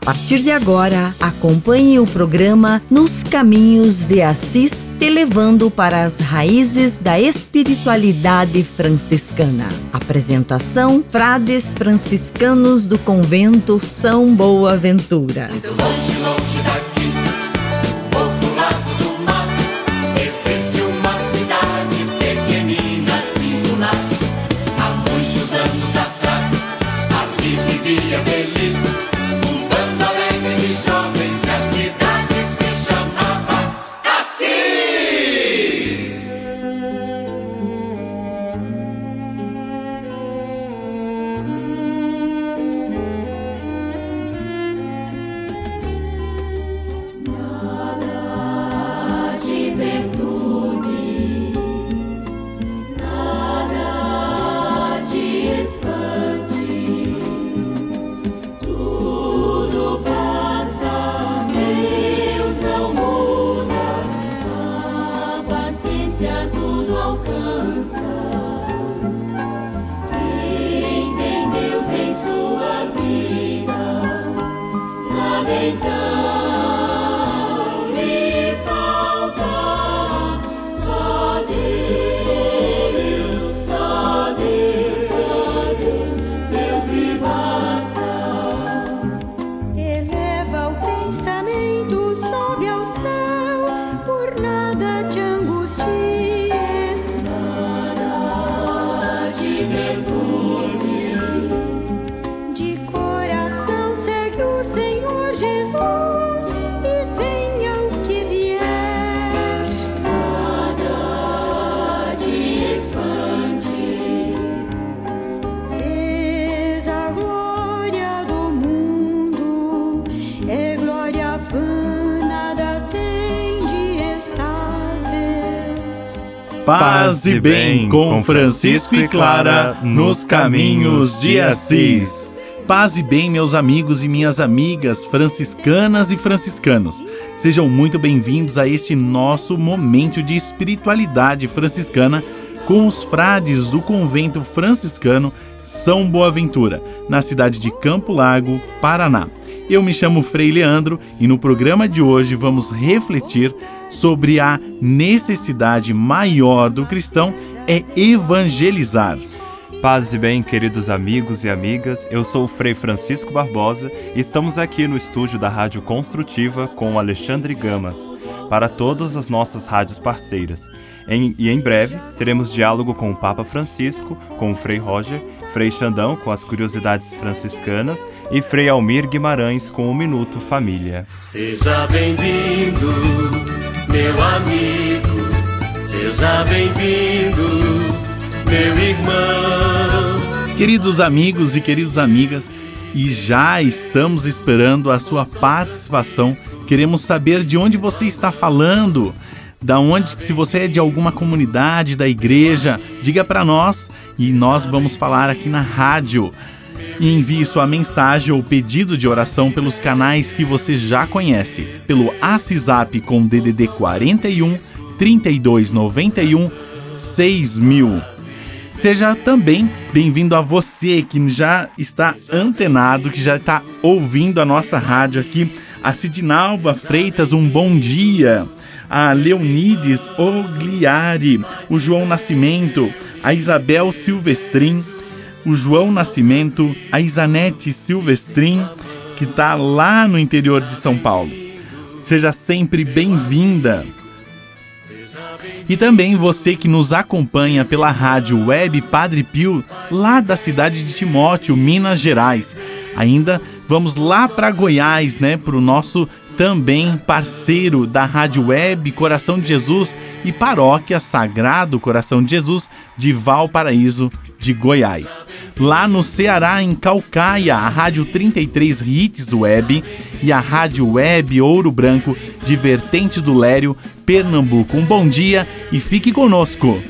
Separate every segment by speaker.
Speaker 1: Partir de agora, acompanhe o programa Nos Caminhos de Assis, te levando para as raízes da espiritualidade franciscana. Apresentação: Frades franciscanos do convento São Boaventura.
Speaker 2: Muito longe, longe
Speaker 3: Paz e bem com Francisco e Clara nos caminhos de Assis. Paz e bem, meus amigos e minhas amigas franciscanas e franciscanos. Sejam muito bem-vindos a este nosso momento de espiritualidade franciscana com os frades do convento franciscano São Boaventura, na cidade de Campo Largo, Paraná. Eu me chamo Frei Leandro e no programa de hoje vamos refletir sobre a necessidade maior do cristão é evangelizar.
Speaker 4: Paz e bem, queridos amigos e amigas, eu sou o Frei Francisco Barbosa e estamos aqui no estúdio da Rádio Construtiva com o Alexandre Gamas, para todas as nossas rádios parceiras. Em- e em breve teremos diálogo com o Papa Francisco, com o Frei Roger, Frei Xandão com as curiosidades franciscanas e Frei Almir Guimarães com o Minuto Família.
Speaker 2: Seja bem-vindo, meu amigo. Seja bem-vindo, meu irmão.
Speaker 3: Queridos amigos e queridas amigas, e já estamos esperando a sua participação. Queremos saber de onde você está falando. Da onde, se você é de alguma comunidade da igreja, diga para nós e nós vamos falar aqui na rádio. E envie sua mensagem ou pedido de oração pelos canais que você já conhece, pelo WhatsApp com DDD 41 3291 6000. Seja também bem-vindo a você que já está antenado, que já está ouvindo a nossa rádio aqui. A Sidinalva Freitas, um bom dia. A Leonides Ogliari, o João Nascimento, a Isabel Silvestrin, o João Nascimento, a Isanete Silvestrin, que está lá no interior de São Paulo. Seja sempre bem-vinda. E também você que nos acompanha pela rádio web Padre Pio, lá da cidade de Timóteo, Minas Gerais. Ainda vamos lá para Goiás, né, para o nosso também parceiro da rádio web Coração de Jesus e paróquia Sagrado Coração de Jesus de Valparaíso, de Goiás. Lá no Ceará, em Calcaia, a Rádio 33 Hits Web e a Rádio Web Ouro Branco de Vertente do Lério, Pernambuco. Um bom dia e fique conosco.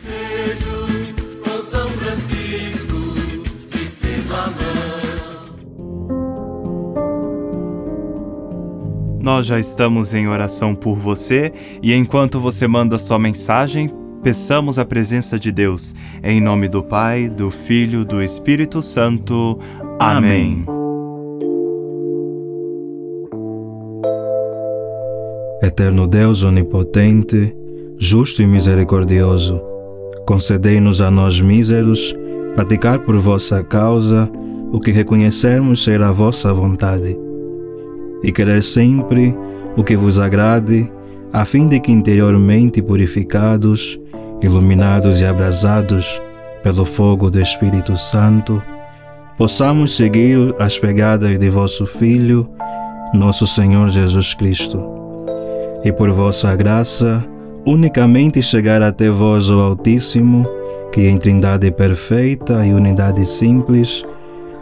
Speaker 4: Nós já estamos em oração por você e enquanto você manda sua mensagem, peçamos a presença de Deus. Em nome do Pai, do Filho, do Espírito Santo. Amém.
Speaker 5: Eterno Deus onipotente, justo e misericordioso, concedei-nos a nós míseros praticar por vossa causa o que reconhecermos ser a vossa vontade e querer sempre o que vos agrade, a fim de que interiormente purificados, iluminados e abrasados pelo fogo do Espírito Santo, possamos seguir as pegadas de vosso Filho, nosso Senhor Jesus Cristo. E por vossa graça, unicamente chegar até vós, o Altíssimo, que em Trindade perfeita e unidade simples,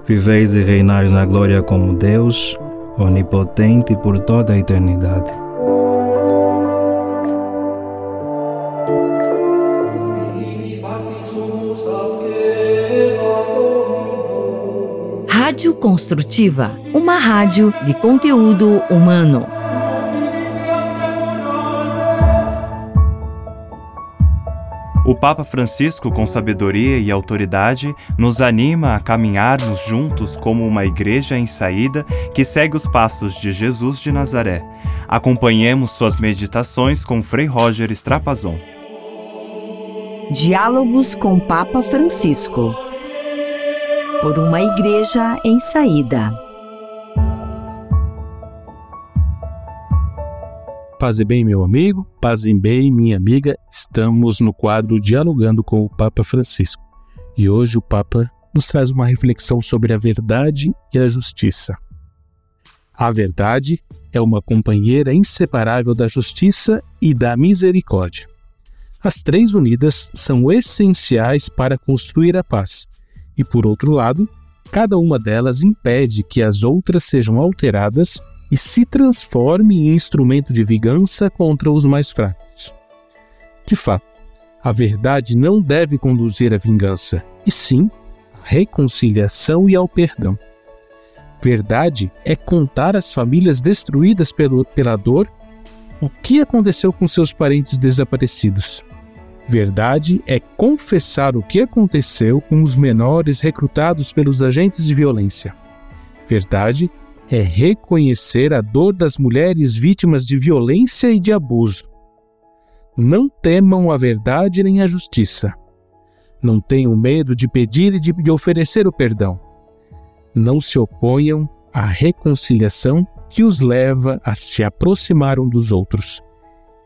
Speaker 5: viveis e reinais na glória como Deus, onipotente por toda a eternidade.
Speaker 1: Rádio Construtiva, uma rádio de conteúdo humano.
Speaker 4: O Papa Francisco, com sabedoria e autoridade, nos anima a caminharmos juntos como uma igreja em saída que segue os passos de Jesus de Nazaré. Acompanhemos suas meditações com Frei Roger Strapazon.
Speaker 6: Diálogos com Papa Francisco. Por uma igreja em saída.
Speaker 7: Paz e bem, meu amigo, paz e bem, minha amiga. Estamos no quadro Dialogando com o Papa Francisco. E hoje o Papa nos traz uma reflexão sobre a verdade e a justiça. A verdade é uma companheira inseparável da justiça e da misericórdia. As três unidas são essenciais para construir a paz, e por outro lado, cada uma delas impede que as outras sejam alteradas e se transforme em instrumento de vingança contra os mais fracos. De fato, a verdade não deve conduzir à vingança, e sim à reconciliação e ao perdão. Verdade é contar às famílias destruídas pelo, pela dor o que aconteceu com seus parentes desaparecidos. Verdade é confessar o que aconteceu com os menores recrutados pelos agentes de violência. Verdade é reconhecer a dor das mulheres vítimas de violência e de abuso. Não temam a verdade nem a justiça. Não tenham medo de pedir e de, oferecer o perdão. Não se oponham à reconciliação que os leva a se aproximar um dos outros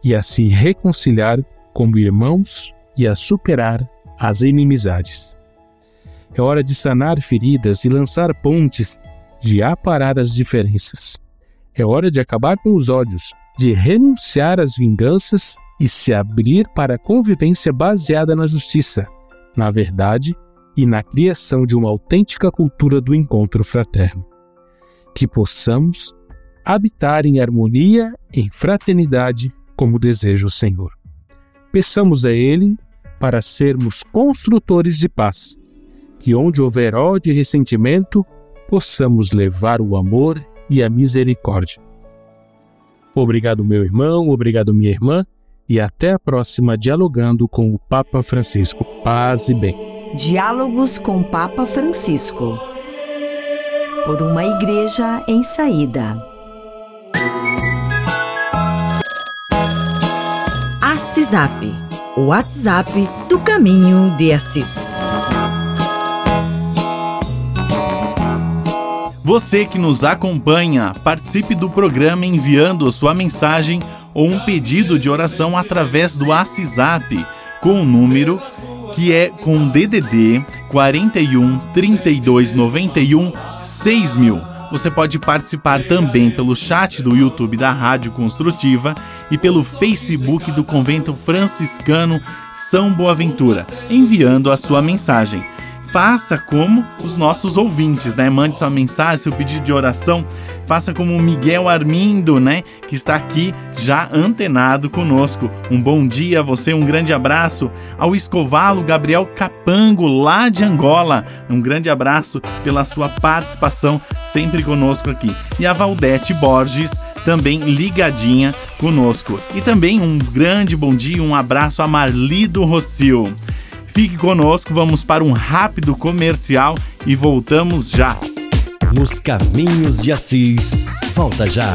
Speaker 7: e a se reconciliar como irmãos e a superar as inimizades. É hora de sanar feridas e lançar pontes de aparar as diferenças. É hora de acabar com os ódios, de renunciar às vinganças e se abrir para a convivência baseada na justiça, na verdade e na criação de uma autêntica cultura do encontro fraterno. Que possamos habitar em harmonia, em fraternidade, como deseja o Senhor. Peçamos a Ele para sermos construtores de paz, que onde houver ódio e ressentimento, possamos levar o amor e a misericórdia. Obrigado, meu irmão, obrigado, minha irmã, e até a próxima Dialogando com o Papa Francisco. Paz e bem.
Speaker 6: Diálogos com Papa Francisco. Por uma igreja em saída.
Speaker 1: Assisap, o WhatsApp do Caminho de Assis.
Speaker 3: Você que nos acompanha, participe do programa enviando sua mensagem ou um pedido de oração através do WhatsApp com o número que é com DDD 41 32 91 6000. Você pode participar também pelo chat do YouTube da Rádio Construtiva e pelo Facebook do Convento Franciscano São Boaventura, enviando a sua mensagem faça como os nossos ouvintes, né? Mande sua mensagem, seu pedido de oração, faça como o Miguel Armindo, né? Que está aqui já antenado conosco. Um bom dia a você, um grande abraço ao Escovalo Gabriel Capango, lá de Angola. Um grande abraço pela sua participação sempre conosco aqui. E a Valdete Borges também ligadinha conosco. E também um grande bom dia, um abraço a Marli do Rocio. Fique conosco, vamos para um rápido comercial e voltamos já.
Speaker 8: Nos caminhos de Assis, volta já.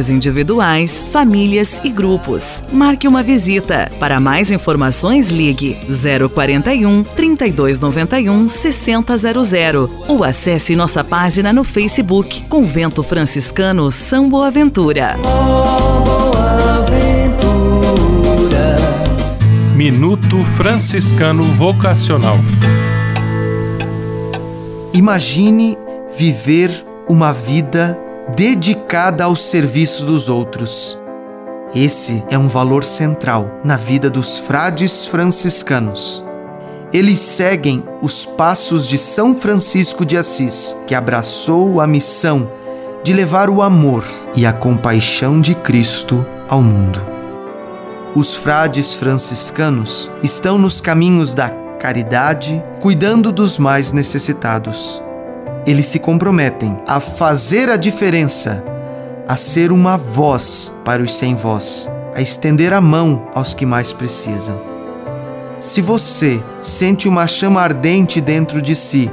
Speaker 9: individuais, famílias e grupos. Marque uma visita. Para mais informações, ligue 041 3291 6000 ou acesse nossa página no Facebook Convento Franciscano São Boaventura.
Speaker 10: Boa Ventura.
Speaker 7: Minuto Franciscano Vocacional.
Speaker 11: Imagine viver uma vida dedicada ao serviço dos outros. Esse é um valor central na vida dos frades franciscanos. Eles seguem os passos de São Francisco de Assis, que abraçou a missão de levar o amor e a compaixão de Cristo ao mundo. Os frades franciscanos estão nos caminhos da caridade, cuidando dos mais necessitados. Eles se comprometem a fazer a diferença, a ser uma voz para os sem voz, a estender a mão aos que mais precisam. Se você sente uma chama ardente dentro de si,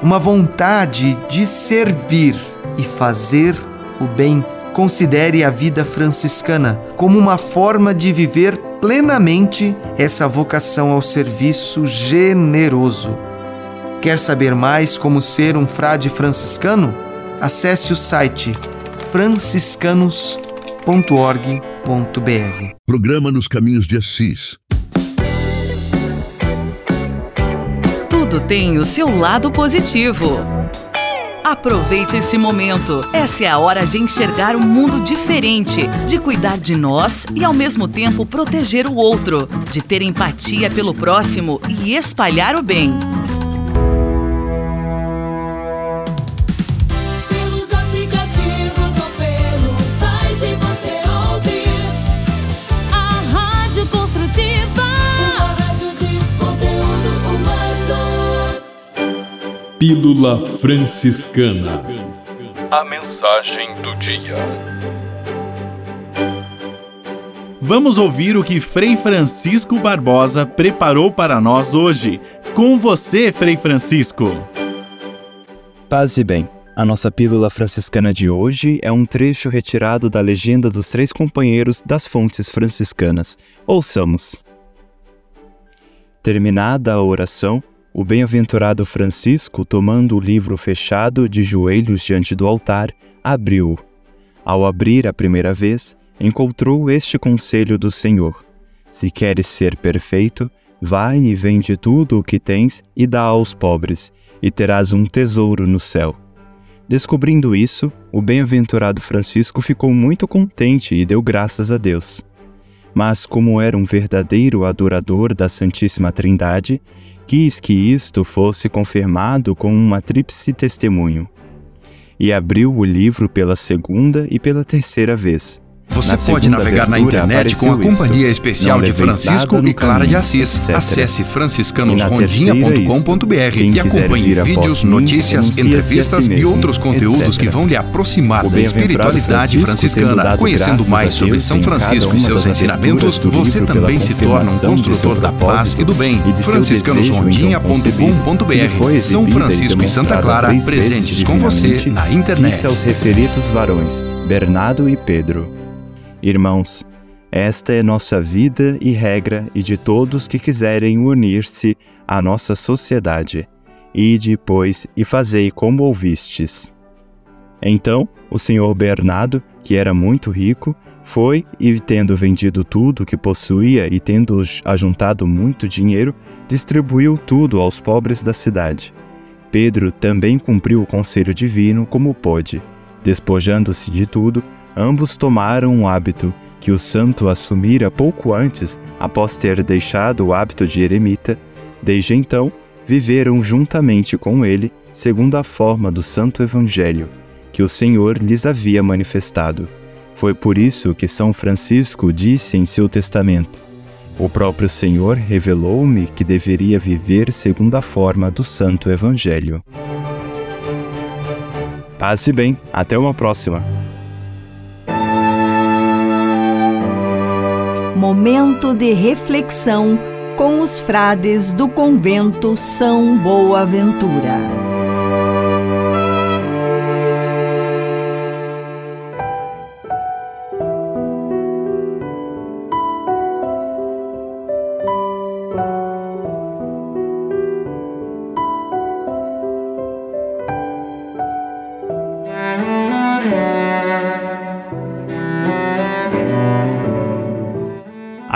Speaker 11: uma vontade de servir e fazer o bem, considere a vida franciscana como uma forma de viver plenamente essa vocação ao serviço generoso. Quer saber mais como ser um frade franciscano? Acesse o site franciscanos.org.br.
Speaker 12: Programa Nos Caminhos de Assis.
Speaker 9: Tudo tem o seu lado positivo. Aproveite este momento. Essa é a hora de enxergar um mundo diferente, de cuidar de nós e ao mesmo tempo proteger o outro, de ter empatia pelo próximo e espalhar o bem.
Speaker 13: Pílula Franciscana.
Speaker 14: A mensagem do dia.
Speaker 3: Vamos ouvir o que Frei Francisco Barbosa preparou para nós hoje. Com você, Frei Francisco.
Speaker 4: Paz e bem. A nossa pílula franciscana de hoje é um trecho retirado da legenda dos três companheiros das fontes franciscanas. Ouçamos. Terminada a oração, o bem-aventurado Francisco, tomando o livro fechado de joelhos diante do altar, abriu-o. Ao abrir a primeira vez, encontrou este conselho do Senhor: Se queres ser perfeito, vai e vende tudo o que tens e dá aos pobres, e terás um tesouro no céu. Descobrindo isso, o bem-aventurado Francisco ficou muito contente e deu graças a Deus. Mas, como era um verdadeiro adorador da Santíssima Trindade, quis que isto fosse confirmado com uma tríplice testemunho. E abriu o livro pela segunda e pela terceira vez.
Speaker 15: Você
Speaker 4: Na
Speaker 15: pode navegar na internet com a Companhia Especial
Speaker 4: "Não
Speaker 15: de Francisco e Clara de
Speaker 4: caminho",
Speaker 15: Assis.
Speaker 4: etc.
Speaker 15: Acesse franciscanosrondinha.com.br e
Speaker 4: "Quem
Speaker 15: acompanhe vídeos,
Speaker 4: mim,
Speaker 15: notícias,
Speaker 4: a si
Speaker 15: entrevistas e outros conteúdos
Speaker 4: etc.
Speaker 15: que vão lhe aproximar da espiritualidade franciscana. Conhecendo mais sobre São Francisco e seus ensinamentos, você também se torna um construtor da paz e do bem. franciscanosrondinha.com.br São Francisco e Santa Clara presentes com você na internet.
Speaker 4: Disse aos referidos varões, Bernardo e Pedro: Irmãos, esta é nossa vida e regra e de todos que quiserem unir-se à nossa sociedade. Ide, pois, e fazei como ouvistes. Então o senhor Bernardo, que era muito rico, foi e, tendo vendido tudo que possuía e tendo ajuntado muito dinheiro, distribuiu tudo aos pobres da cidade. Pedro também cumpriu o conselho divino como pôde. Despojando-se de tudo, ambos tomaram um hábito que o santo assumira pouco antes, após ter deixado o hábito de eremita. Desde então, viveram juntamente com ele, segundo a forma do santo evangelho, que o Senhor lhes havia manifestado. Foi por isso que São Francisco disse em seu testamento: O próprio Senhor revelou-me que deveria viver segundo a forma do santo evangelho. Paz e bem, até uma próxima.
Speaker 1: Momento de reflexão com os frades do convento São Boaventura.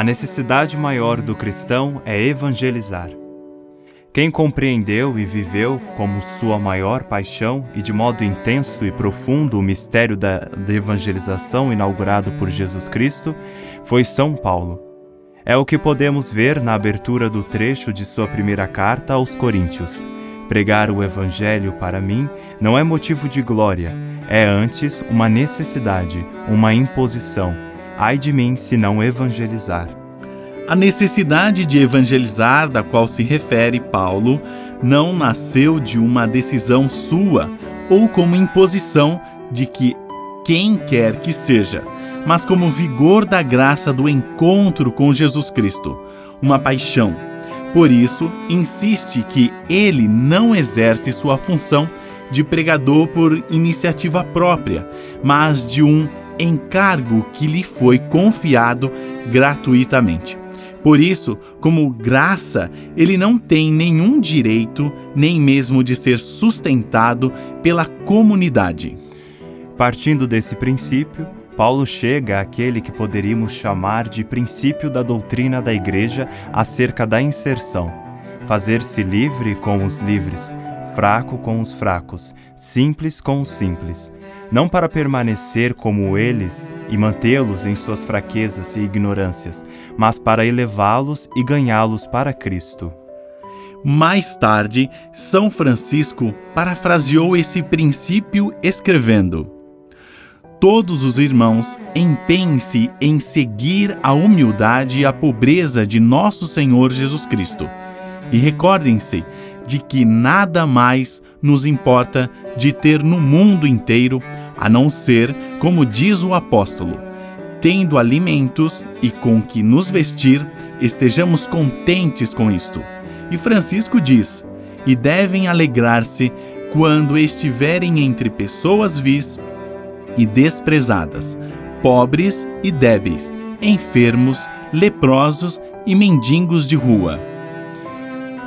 Speaker 4: A necessidade maior do cristão é evangelizar. Quem compreendeu e viveu como sua maior paixão e de modo intenso e profundo o mistério da, da evangelização inaugurado por Jesus Cristo foi São Paulo. É o que podemos ver na abertura do trecho de sua primeira carta aos Coríntios. Pregar o Evangelho para mim não é motivo de glória, é antes uma necessidade, uma imposição. Ai de mim se não evangelizar.
Speaker 3: A necessidade de evangelizar, da qual se refere Paulo, não nasceu de uma decisão sua ou como imposição de que quem quer que seja, mas como vigor da graça do encontro com Jesus Cristo, uma paixão. Por isso, insiste que ele não exerce sua função de pregador por iniciativa própria, mas de um encargo que lhe foi confiado gratuitamente. Por isso, como graça, ele não tem nenhum direito, nem mesmo de ser sustentado pela comunidade.
Speaker 4: Partindo desse princípio, Paulo chega àquele que poderíamos chamar de princípio da doutrina da Igreja acerca da inserção. Fazer-se livre com os livres, fraco com os fracos, simples com os simples. Não para permanecer como eles e mantê-los em suas fraquezas e ignorâncias, mas para elevá-los e ganhá-los para Cristo.
Speaker 3: Mais tarde, São Francisco parafraseou esse princípio escrevendo: Todos os irmãos empenhem-se em seguir a humildade e a pobreza de nosso Senhor Jesus Cristo. E recordem-se de que nada mais nos importa de ter no mundo inteiro a não ser, como diz o apóstolo, tendo alimentos e com que nos vestir, estejamos contentes com isto. E Francisco diz: e devem alegrar-se quando estiverem entre pessoas vis e desprezadas, pobres e débeis, enfermos, leprosos e mendigos de rua.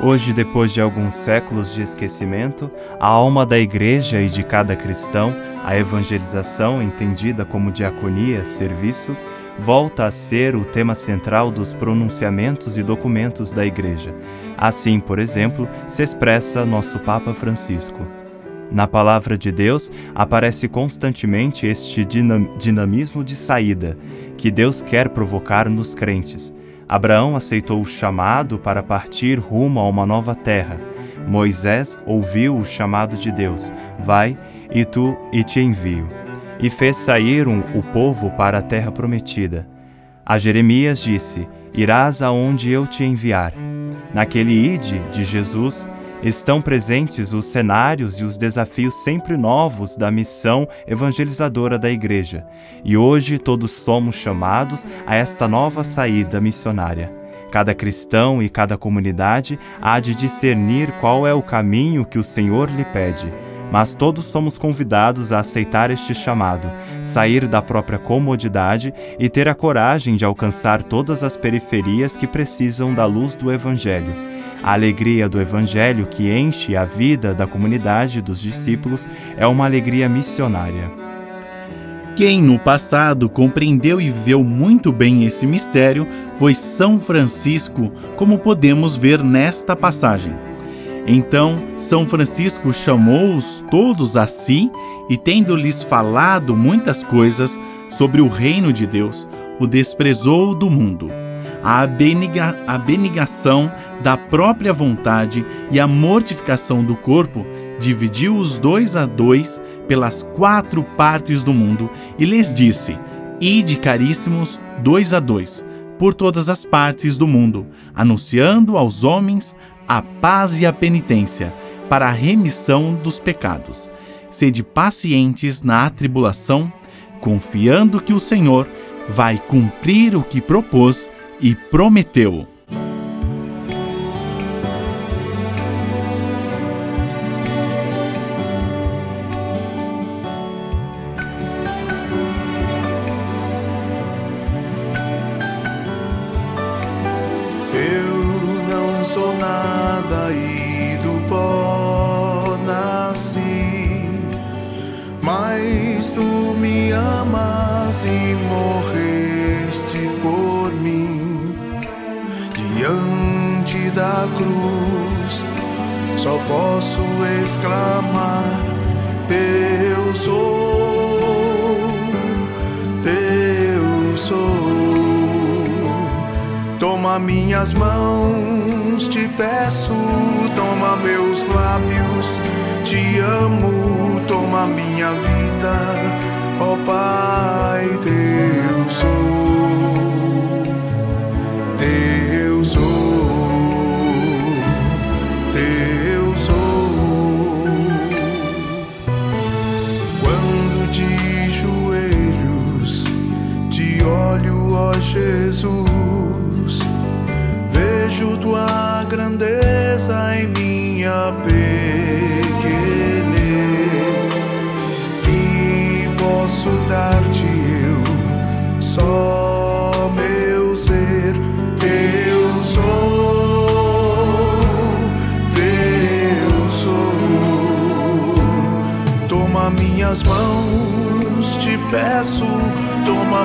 Speaker 4: Hoje, depois de alguns séculos de esquecimento, a alma da Igreja e de cada cristão, a evangelização, entendida como diaconia, serviço, volta a ser o tema central dos pronunciamentos e documentos da Igreja. Assim, por exemplo, se expressa nosso Papa Francisco. Na palavra de Deus aparece constantemente este dinamismo de saída que Deus quer provocar nos crentes Abraão aceitou o chamado para partir rumo a uma nova terra. Moisés ouviu o chamado de Deus: Vai, e tu e te envio. E fez sair um, o povo para a terra prometida. A Jeremias disse: Irás aonde eu te enviar. Naquele ide de Jesus, estão presentes os cenários e os desafios sempre novos da missão evangelizadora da Igreja, e hoje todos somos chamados a esta nova saída missionária. Cada cristão e cada comunidade há de discernir qual é o caminho que o Senhor lhe pede. Mas todos somos convidados a aceitar este chamado, sair da própria comodidade e ter a coragem de alcançar todas as periferias que precisam da luz do Evangelho A alegria do Evangelho que enche a vida da comunidade dos discípulos é uma alegria missionária.
Speaker 3: Quem no passado compreendeu e viveu muito bem esse mistério foi São Francisco, como podemos ver nesta passagem. Então São Francisco chamou-os todos a si e, tendo-lhes falado muitas coisas sobre o reino de Deus, o desprezou do mundo. A abnega- abnegação da própria vontade e a mortificação do corpo dividiu os dois a dois pelas quatro partes do mundo e lhes disse: Ide caríssimos, dois a dois, por todas as partes do mundo, anunciando aos homens a paz e a penitência, para a remissão dos pecados. Sede pacientes na atribulação, confiando que o Senhor vai cumprir o que propôs e prometeu.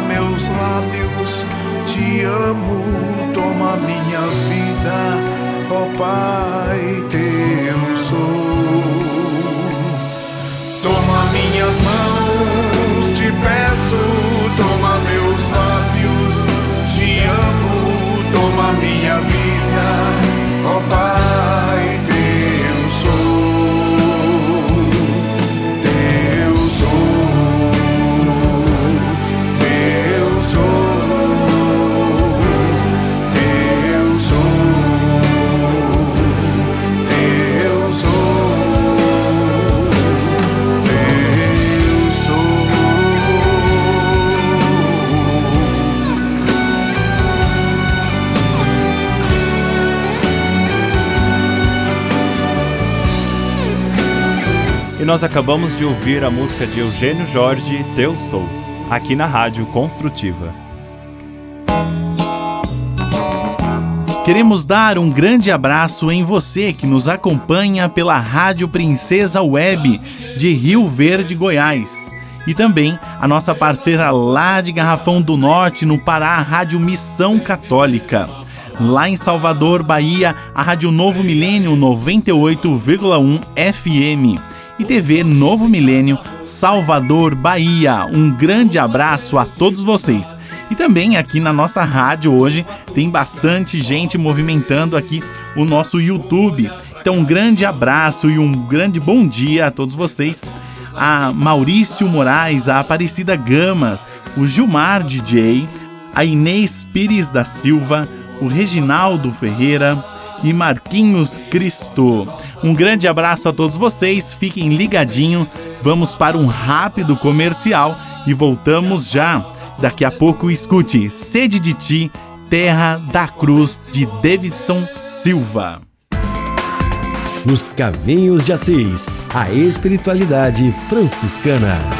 Speaker 16: Meus lábios, te amo, toma minha vida, ó Pai, teu sou. Toma minhas mãos, te peço, toma meus lábios, te amo, toma minha vida,
Speaker 4: nós acabamos de ouvir a música de Eugênio Jorge, Teu Sou, aqui na Rádio Construtiva.
Speaker 3: Queremos dar um grande abraço em você que nos acompanha pela Rádio Princesa Web de Rio Verde, Goiás. E também a nossa parceira lá de Garrafão do Norte, no Pará, a Rádio Missão Católica. Lá em Salvador, Bahia, a Rádio Novo Milênio 98,1 FM. E TV Novo Milênio, Salvador, Bahia. Um grande abraço a todos vocês. E também aqui na nossa rádio hoje tem bastante gente movimentando aqui o nosso YouTube. Então um grande abraço e um grande bom dia a todos vocês. A Maurício Moraes, a Aparecida Gamas, o Gilmar DJ, a Inês Pires da Silva, o Reginaldo Ferreira e Marquinhos Cristo. Um grande abraço a todos vocês, fiquem ligadinho. Vamos para um rápido comercial e voltamos já. Daqui a pouco escute Sede de Ti, Terra da Cruz de Davidson Silva.
Speaker 8: Nos Caminhos de Assis, a espiritualidade franciscana.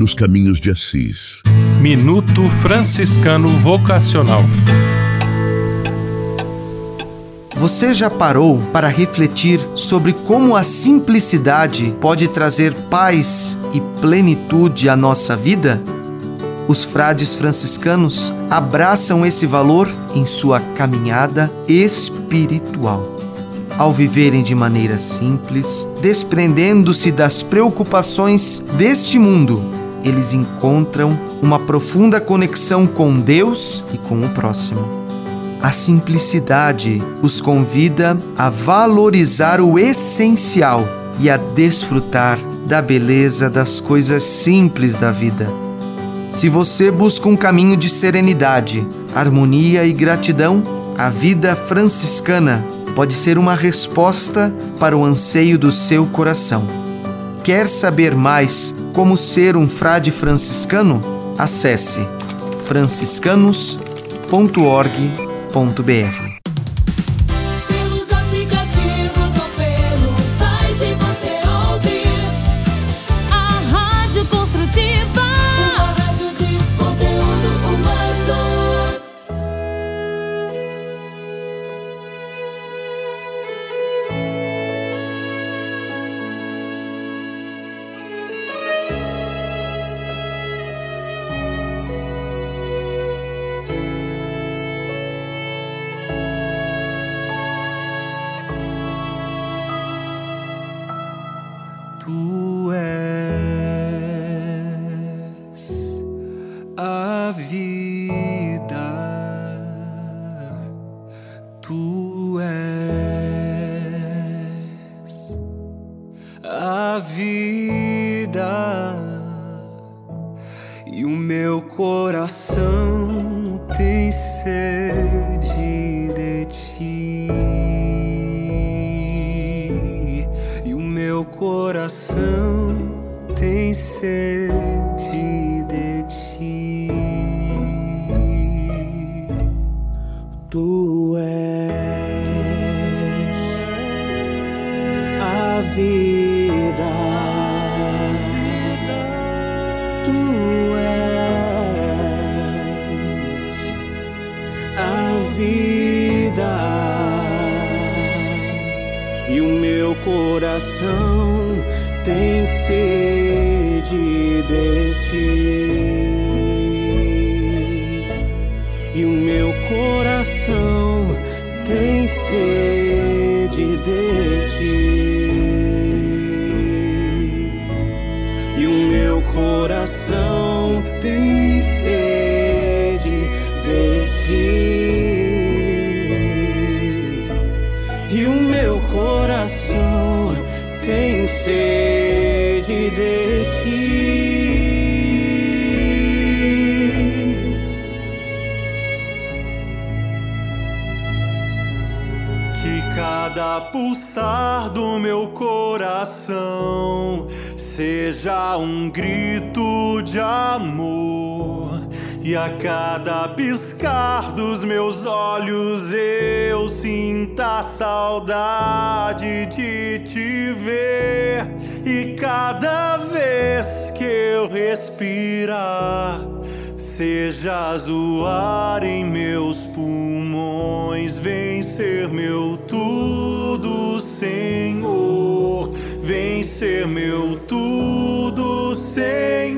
Speaker 12: Nos caminhos de Assis.
Speaker 7: Minuto Franciscano Vocacional.
Speaker 11: Você já parou para refletir sobre como a simplicidade pode trazer paz e plenitude à nossa vida? Os frades franciscanos abraçam esse valor em sua caminhada espiritual. Ao viverem de maneira simples, desprendendo-se das preocupações deste mundo, eles encontram uma profunda conexão com Deus e com o próximo. A simplicidade os convida a valorizar o essencial e a desfrutar da beleza das coisas simples da vida. Se você busca um caminho de serenidade, harmonia e gratidão, a vida franciscana pode ser uma resposta para o anseio do seu coração. Quer saber mais como ser um frade franciscano? Acesse franciscanos.org.br.
Speaker 10: coração tem sede de ti. E o meu coração tem sede de ti.
Speaker 17: Que cada pulsar do meu coração seja um grito de amor. E a cada piscar dos meus olhos eu sinta saudade de te ver. E cada vez que eu respirar, sejas o ar em meus pulmões. Vem ser meu tudo, Senhor. Vem ser meu tudo, Senhor.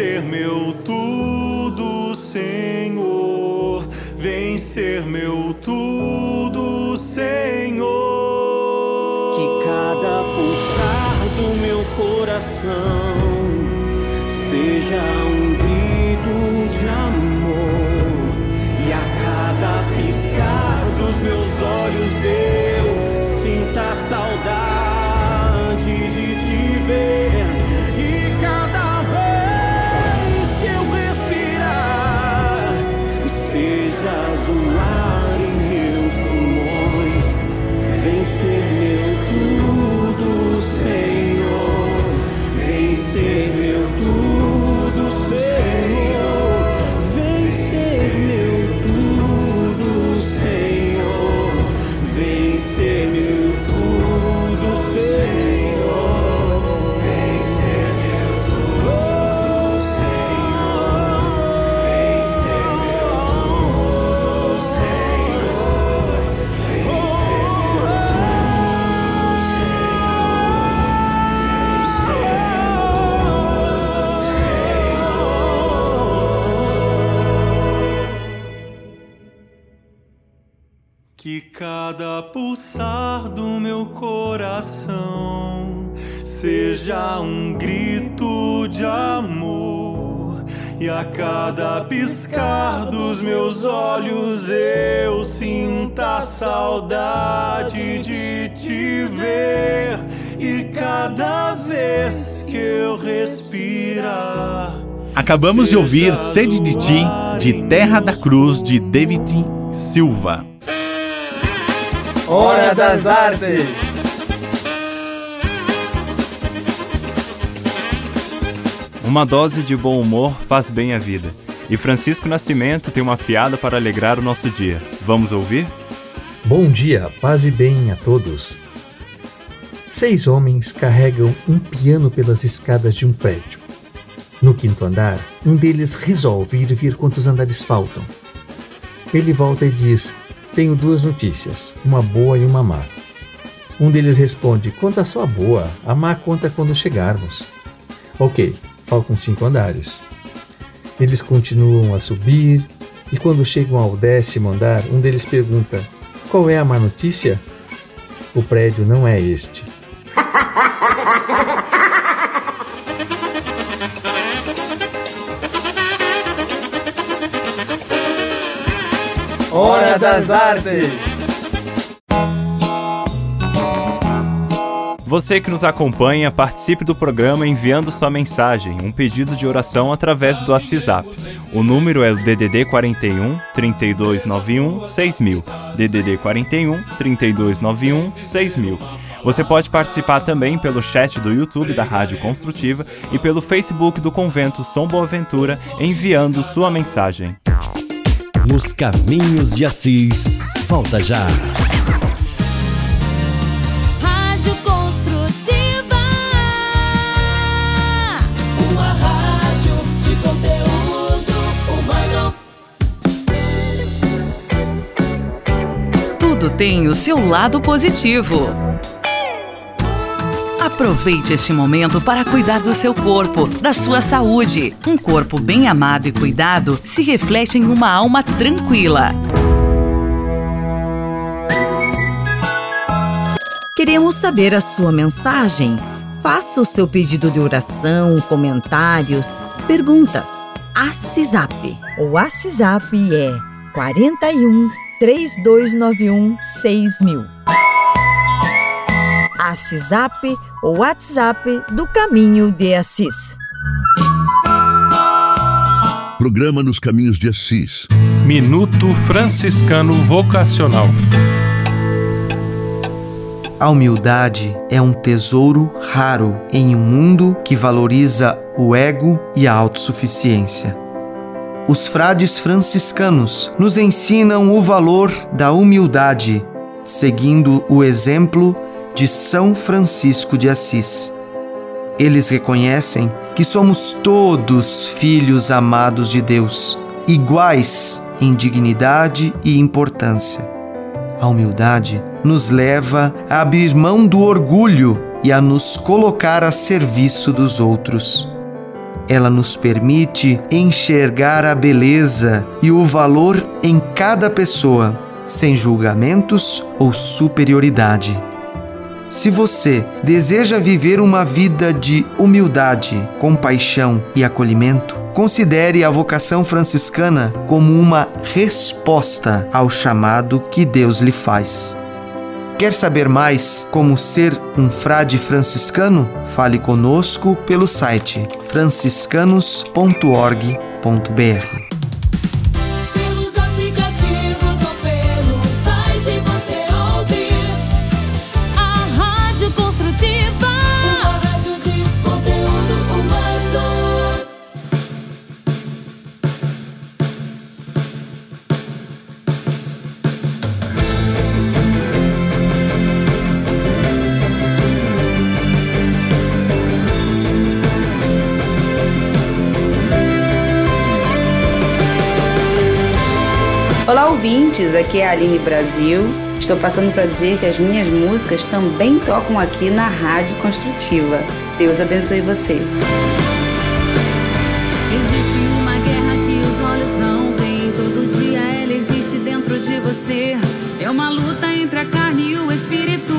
Speaker 17: Ser meu tudo, Senhor. Vem ser meu tudo, Senhor.
Speaker 10: Que cada pulsar do meu coração seja um grito de amor. E a cada piscar dos meus olhos
Speaker 3: Acabamos de ouvir Sede de Ti, de Terra da Cruz, de David Silva.
Speaker 18: Hora das Artes!
Speaker 4: Uma dose de bom humor faz bem à vida. E Francisco Nascimento tem uma piada para alegrar o nosso dia. Vamos ouvir?
Speaker 19: Bom dia, paz e bem a todos. Seis homens carregam um piano pelas escadas de um prédio. No quinto andar, um deles resolve ir ver quantos andares faltam. Ele volta e diz: Tenho duas notícias, uma boa e uma má. Um deles responde: Conta só a boa, a má conta quando chegarmos. Ok, faltam cinco andares. Eles continuam a subir e, quando chegam ao décimo andar, um deles pergunta: Qual é a má notícia? O prédio não é este.
Speaker 18: Hora das Artes!
Speaker 4: Você que nos acompanha, participe do programa enviando sua mensagem, um pedido de oração através do WhatsApp. O número é o DDD 41 3291 6000. DDD 41 3291 6000. Você pode participar também pelo chat do YouTube da Rádio Construtiva e pelo Facebook do Convento São Boaventura enviando sua mensagem.
Speaker 8: Nos Caminhos de Assis. Volta já.
Speaker 20: Rádio Construtiva. Uma rádio de conteúdo humano.
Speaker 9: Tudo tem o seu lado positivo. Aproveite este momento para cuidar do seu corpo, da sua saúde. Um corpo bem amado e cuidado se reflete em uma alma tranquila.
Speaker 1: Queremos saber a sua mensagem. Faça o seu pedido de oração, comentários, perguntas. ACISAP. O ACISAP é 41 3291 6000. ACISAP, o WhatsApp do Caminho de Assis.
Speaker 12: Programa nos Caminhos de Assis.
Speaker 7: Minuto Franciscano Vocacional.
Speaker 11: A humildade é um tesouro raro em um mundo que valoriza o ego e a autossuficiência. Os frades franciscanos nos ensinam o valor da humildade, seguindo o exemplo de São Francisco de Assis. Eles reconhecem que somos todos filhos amados de Deus, iguais em dignidade e importância. A humildade nos leva a abrir mão do orgulho e a nos colocar a serviço dos outros. Ela nos permite enxergar a beleza e o valor em cada pessoa, sem julgamentos ou superioridade. Se você deseja viver uma vida de humildade, compaixão e acolhimento, considere a vocação franciscana como uma resposta ao chamado que Deus lhe faz. Quer saber mais como ser um frade franciscano? Fale conosco pelo site franciscanos.org.br.
Speaker 21: ouvintes! Aqui é a Aline Brasil. Estou passando para dizer que as minhas músicas também tocam aqui na Rádio Construtiva. Deus abençoe você.
Speaker 22: Existe uma guerra que os olhos não veem. Todo dia ela existe dentro de você. É uma luta
Speaker 23: entre a carne e o espírito.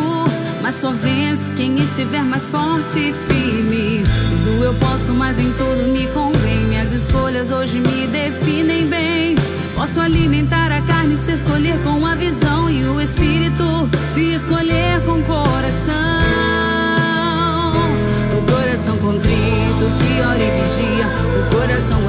Speaker 23: Mas só vence quem estiver mais forte e firme. Tudo eu posso, mas em tudo me convém. Minhas escolhas hoje me definem bem. Posso alimentar a carne se escolher com a visão e o espírito se escolher com o coração. O coração contrito que ora e vigia, o coração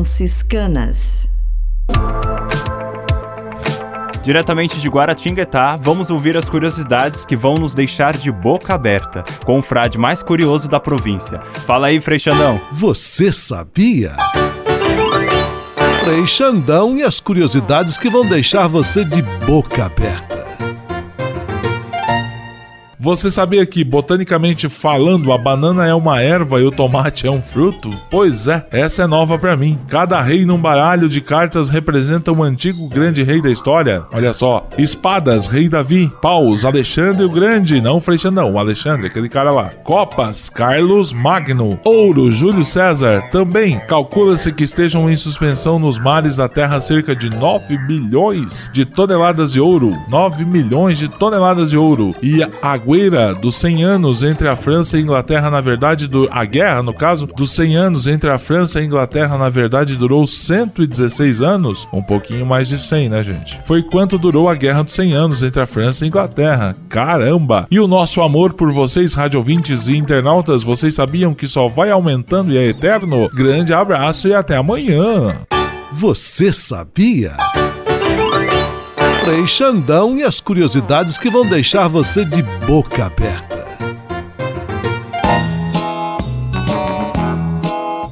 Speaker 1: franciscanas.
Speaker 4: Diretamente de Guaratinguetá, vamos ouvir as curiosidades que vão nos deixar de boca aberta, com o frade mais curioso da província. Fala aí, Frei Xandão.
Speaker 24: Você sabia? Frei Xandão e as curiosidades que vão deixar você de boca aberta.
Speaker 25: Você sabia que, botanicamente falando, a banana é uma erva e o tomate é um fruto? Pois é, essa é nova pra mim. Cada rei num baralho de cartas representa um antigo grande rei da história. Olha só: espadas, rei Davi. Paus, Alexandre o Grande, não Freixandão, Alexandre, aquele cara lá. Copas, Carlos Magno. Ouro, Júlio César. Também calcula-se que estejam em suspensão nos mares da Terra cerca de 9 bilhões de toneladas de ouro. 9 milhões de toneladas de ouro. E a Guerra dos 100 anos entre a França e a Inglaterra, na verdade, do, a guerra, no caso, dos 100 anos entre a França e a Inglaterra, na verdade, durou 116 anos, um pouquinho mais de 100, né, gente? Foi quanto durou a guerra dos 100 anos entre a França e a Inglaterra. Caramba! E o nosso amor por vocês, rádio ouvintes e internautas, vocês sabiam que só vai aumentando e é eterno? Grande abraço e até amanhã!
Speaker 24: Você sabia? Frei Xandão e as curiosidades que vão deixar você de boca aberta.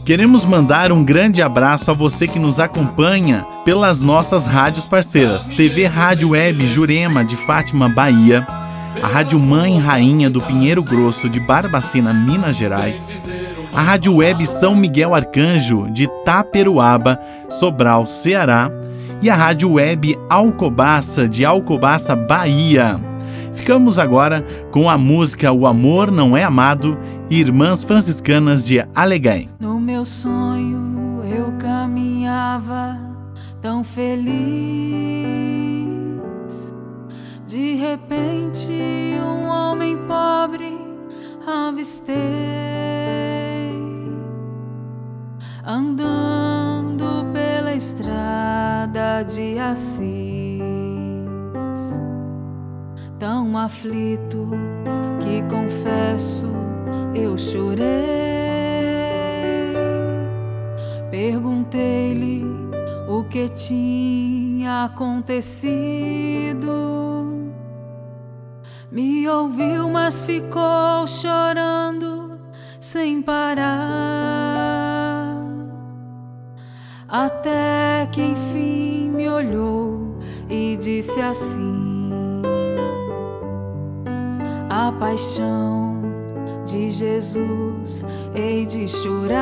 Speaker 3: Queremos mandar um grande abraço a você que nos acompanha pelas nossas rádios parceiras: TV Rádio Web Jurema de Fátima, Bahia, a Rádio Mãe Rainha do Pinheiro Grosso de Barbacena, Minas Gerais, a Rádio Web São Miguel Arcanjo de Taperuaba, Sobral, Ceará, e a Rádio Web Alcobaça de Alcobaça, Bahia. Ficamos agora com a música O Amor Não É Amado, Irmãs Franciscanas de Alegaim.
Speaker 26: No meu sonho eu caminhava tão feliz. Aflito que confesso eu chorei. Perguntei-lhe o que tinha acontecido. Me ouviu, mas ficou chorando sem parar. Até que enfim me olhou e disse assim: Paixão de Jesus hei de chorar,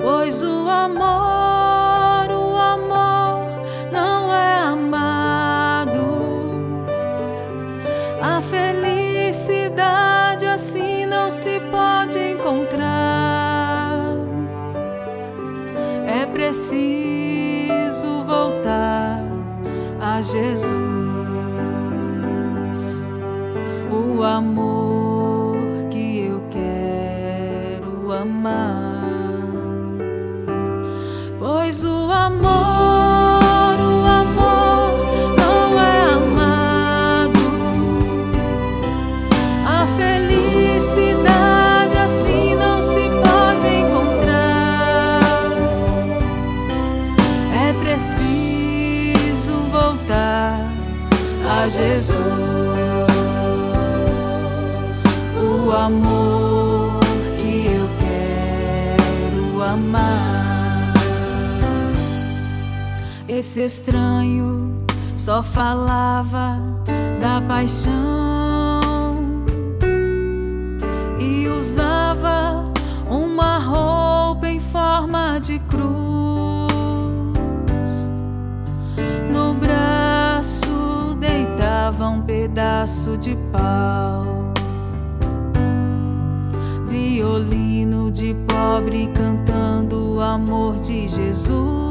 Speaker 26: pois o amor, o amor não é amado. A felicidade assim não se pode encontrar. É preciso voltar a Jesus. Esse estranho só falava da paixão e usava uma roupa em forma de cruz. No braço deitava um pedaço de pau. Violino de pobre cantando o amor de Jesus.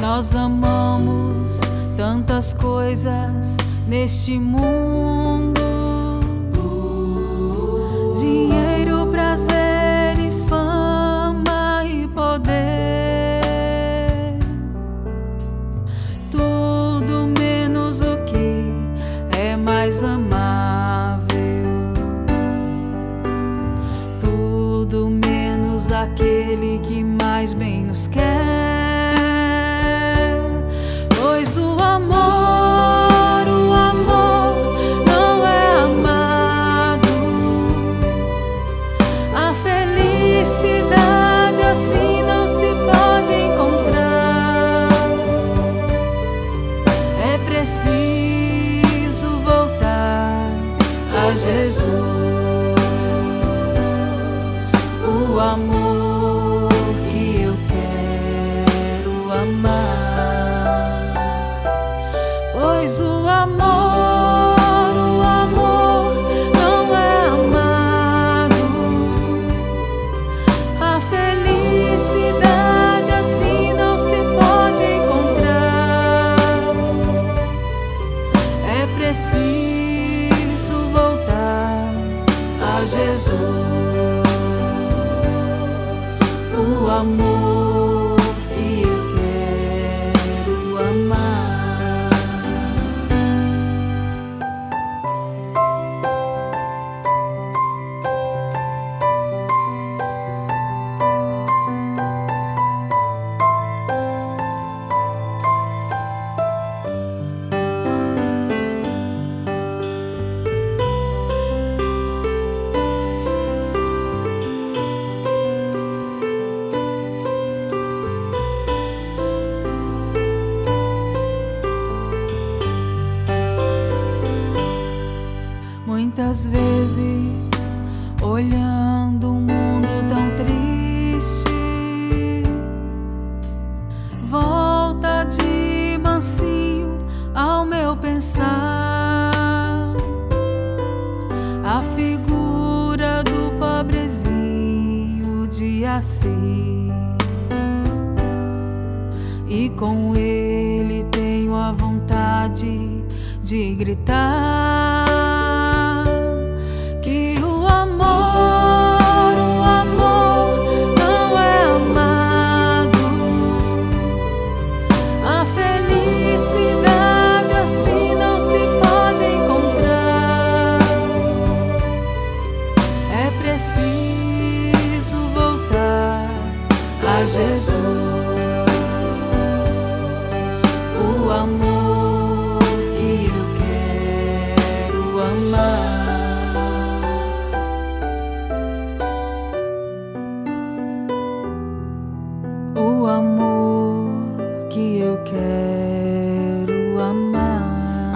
Speaker 26: Nós amamos tantas coisas neste mundo: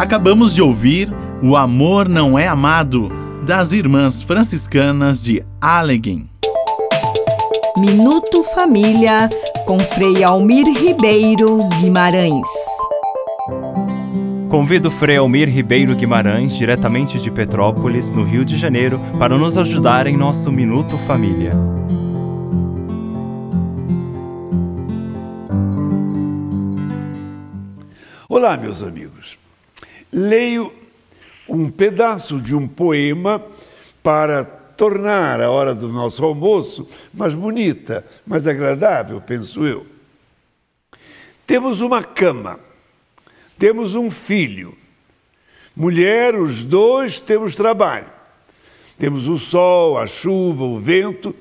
Speaker 3: Acabamos de ouvir O Amor Não É Amado, das Irmãs Franciscanas de Allegheny.
Speaker 1: Minuto Família com Frei Almir Ribeiro Guimarães.
Speaker 4: Convido Frei Almir Ribeiro Guimarães, diretamente de Petrópolis, no Rio de Janeiro, para nos ajudar em nosso Minuto Família.
Speaker 27: Olá, meus amigos. Leio um pedaço de um poema para tornar a hora do nosso almoço mais bonita, mais agradável, penso eu. Temos uma cama, temos um filho, mulher, os dois temos trabalho, temos o sol, a chuva, o vento,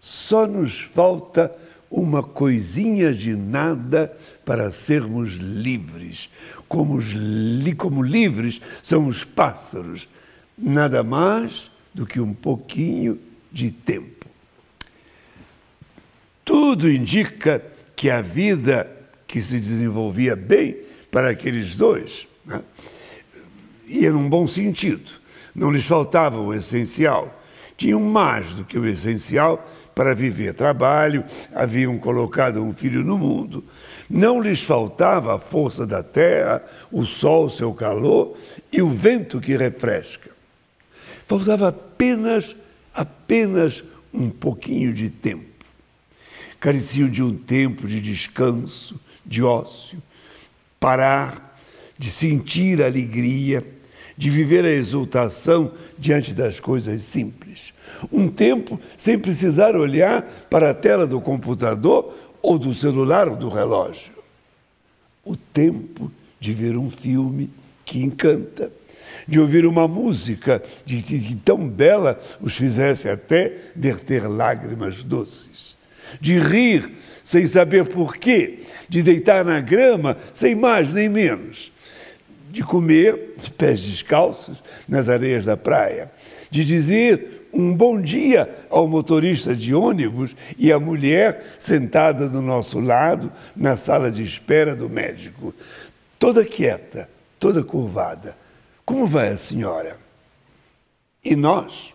Speaker 27: só nos falta uma coisinha de nada para sermos livres. Como, os como livres são os pássaros, nada mais do que um pouquinho de tempo. Tudo indica que a vida que se desenvolvia bem para aqueles dois né, ia num bom sentido. Não lhes faltava o essencial. Tinham mais do que o essencial para viver trabalho, haviam colocado um filho no mundo. Não lhes faltava a força da terra, o sol, seu calor e o vento que refresca. Faltava apenas, apenas um pouquinho de tempo. Careciam de um tempo de descanso, de ócio, parar, de sentir a alegria, de viver a exultação diante das coisas simples. Um tempo sem precisar olhar para a tela do computador ou do celular ou do relógio. O tempo de ver um filme que encanta, de ouvir uma música de, que tão bela os fizesse até verter lágrimas doces, de rir sem saber porquê, de deitar na grama sem mais nem menos, de comer de pés descalços nas areias da praia, de dizer um bom dia ao motorista de ônibus e à mulher sentada do nosso lado na sala de espera do médico, toda quieta, toda curvada. Como vai a senhora? E nós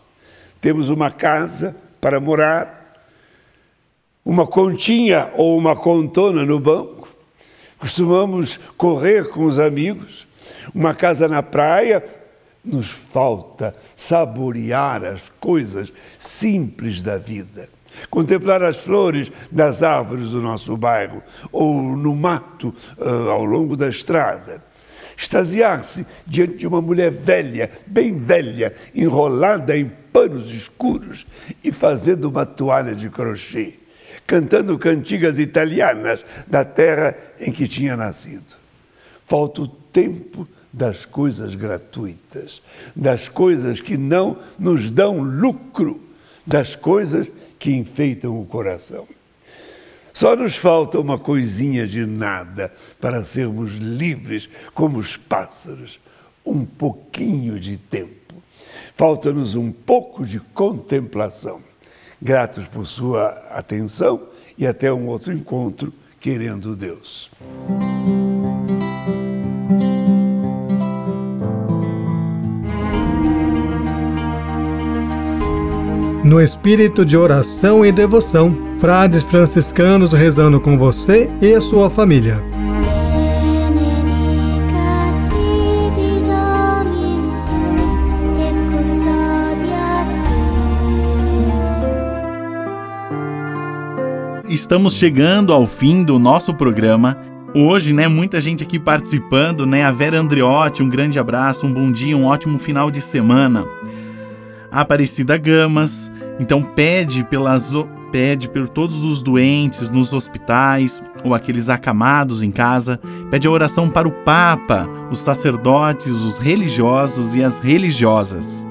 Speaker 27: temos uma casa para morar, uma continha ou uma contona no banco, costumamos correr com os amigos, uma casa na praia, nos falta saborear as coisas simples da vida. Contemplar as flores das árvores do nosso bairro ou no mato ah, ao longo da estrada. Extasiar-se diante de uma mulher velha, bem velha, enrolada em panos escuros e fazendo uma toalha de crochê, cantando cantigas italianas da terra em que tinha nascido. Falta o tempo das coisas gratuitas, das coisas que não nos dão lucro, das coisas que enfeitam o coração. Só nos falta uma coisinha de nada para sermos livres como os pássaros, um pouquinho de tempo. Falta-nos um pouco de contemplação. Gratos por sua atenção e até um outro encontro, querendo Deus.
Speaker 28: No espírito de oração e devoção. Frades franciscanos rezando com você e a sua família.
Speaker 3: Estamos chegando ao fim do nosso programa. Hoje, né, muita gente aqui participando, né? A Vera Andreotti, um grande abraço, um bom dia, um ótimo final de semana. Aparecida Gamas, então pede pelas pede por todos os doentes nos hospitais ou aqueles acamados em casa, pede a oração para o Papa, os sacerdotes, os religiosos e as religiosas.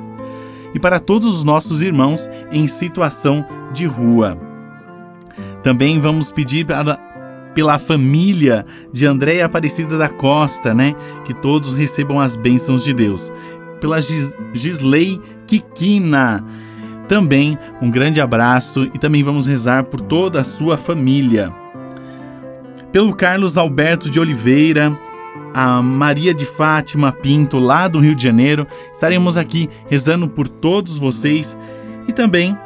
Speaker 3: E para todos os nossos irmãos em situação de rua. Também vamos pedir para, pela família de Andréia Aparecida da Costa, né? Que todos recebam as bênçãos de Deus. Pela Gis Gisley Kikina. Também um grande abraço e também vamos rezar por toda a sua família. Pelo Carlos Alberto de Oliveira, a Maria de Fátima Pinto, lá do Rio de Janeiro, estaremos aqui rezando por todos vocês e também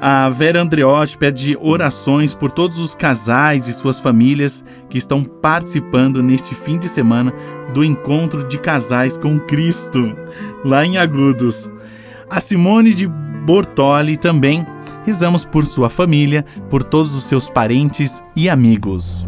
Speaker 3: a Vera Andreotti pede orações por todos os casais e suas famílias que estão participando neste fim de semana do encontro de casais com Cristo, lá em Agudos. A Simone de Bortoli também rezamos por sua família, por todos os seus parentes e amigos.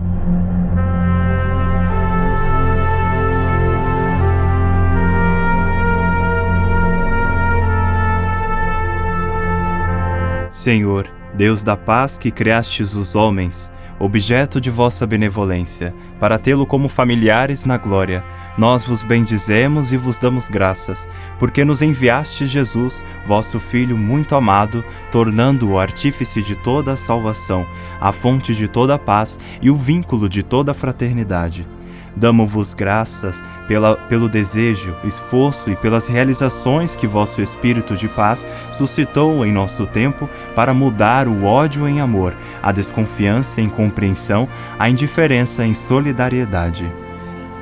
Speaker 4: Senhor, Deus da paz que criastes os homens, objeto de vossa benevolência, para tê-lo como familiares na glória, nós vos bendizemos e vos damos graças, porque nos enviaste Jesus, vosso Filho muito amado, tornando-o artífice de toda a salvação, a fonte de toda a paz e o vínculo de toda a fraternidade. Damo-vos graças pela, pelo desejo, esforço e pelas realizações que vosso Espírito de paz suscitou em nosso tempo para mudar o ódio em amor, a desconfiança em compreensão, a indiferença em solidariedade.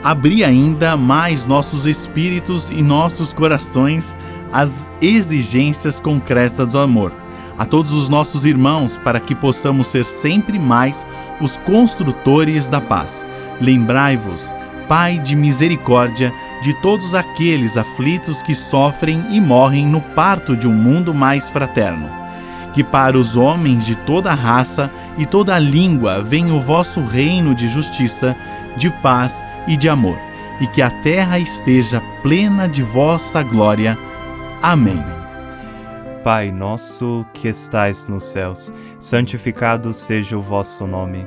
Speaker 3: Abrir ainda mais nossos espíritos e nossos corações às exigências concretas do amor. A todos os nossos irmãos, para que possamos ser sempre mais os construtores da paz. Lembrai-vos, Pai de misericórdia, de todos aqueles aflitos que sofrem e morrem no parto de um mundo mais fraterno. Que para os homens de toda raça e toda língua venha o vosso reino de justiça, de paz e de amor, e que a terra esteja plena de vossa glória. Amém.
Speaker 4: Pai nosso que estais nos céus, santificado seja o vosso nome.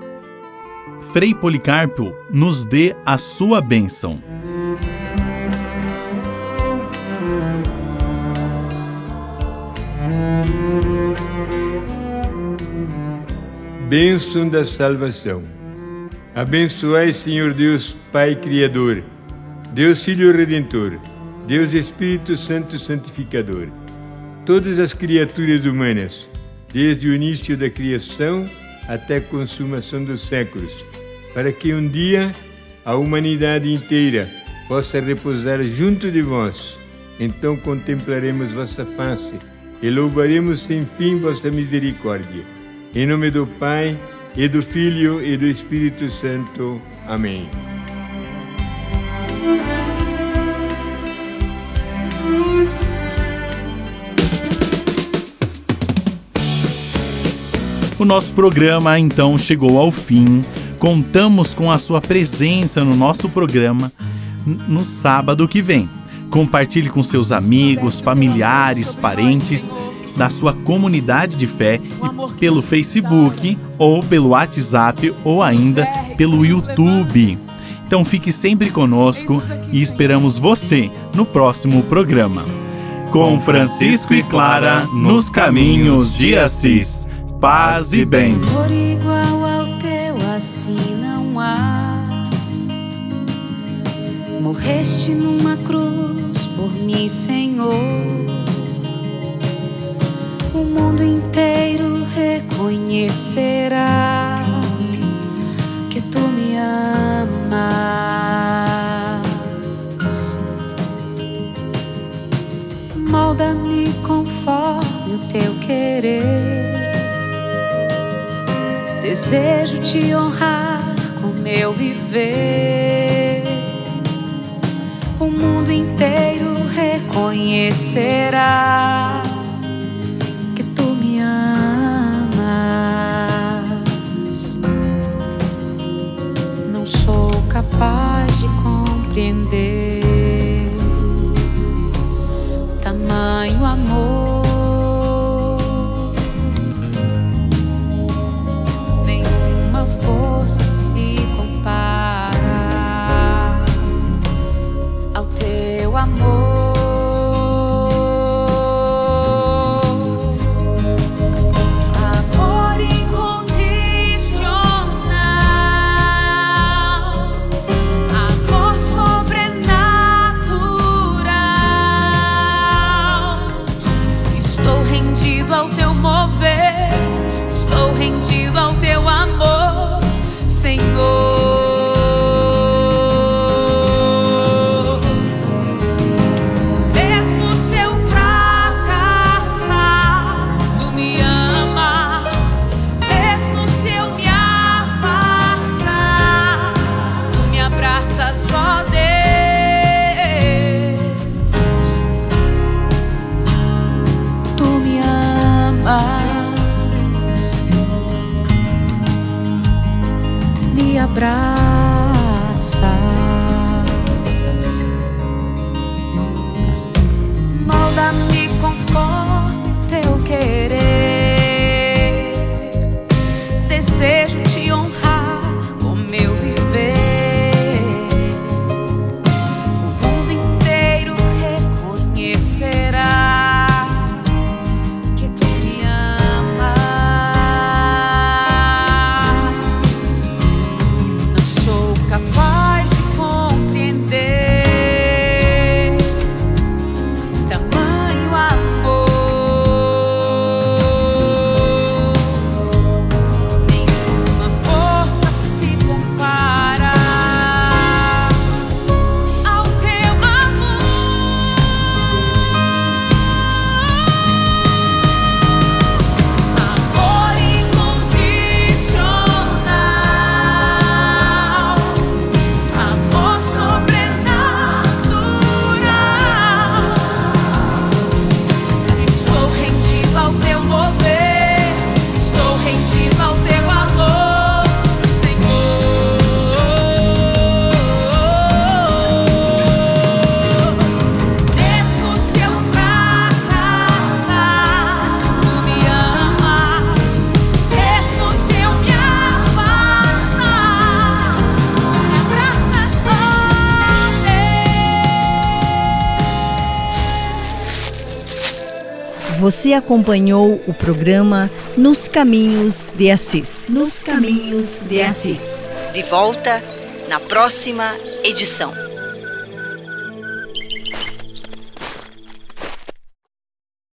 Speaker 3: Frei Policarpo nos dê a sua bênção.
Speaker 29: Bênção da salvação. Abençoai, Senhor Deus, Pai Criador, Deus Filho Redentor, Deus Espírito Santo Santificador, todas as criaturas humanas, desde o início da criação até a consumação dos séculos, para que um dia a humanidade inteira possa repousar junto de vós. Então contemplaremos vossa face e louvaremos sem fim vossa misericórdia. Em nome do Pai, e do Filho e do Espírito Santo. Amém.
Speaker 3: O nosso programa então chegou ao fim. Contamos com a sua presença no nosso programa no sábado que vem. Compartilhe com seus amigos, familiares, parentes da sua comunidade de fé pelo Facebook ou pelo WhatsApp ou ainda pelo YouTube. Então fique sempre conosco e esperamos você no próximo programa. Com Francisco e Clara nos caminhos de Assis. Paz e bem.
Speaker 23: Assim não há. Morreste numa cruz por mim, Senhor. O mundo inteiro reconhecerá que tu me amas. Molda-me conforme o teu querer. Desejo te honrar com meu viver. O mundo inteiro reconhecerá que tu me amas. Não sou capaz de compreender me
Speaker 1: Você acompanhou o programa Nos Caminhos de Assis. Nos Caminhos de Assis. De volta na próxima edição.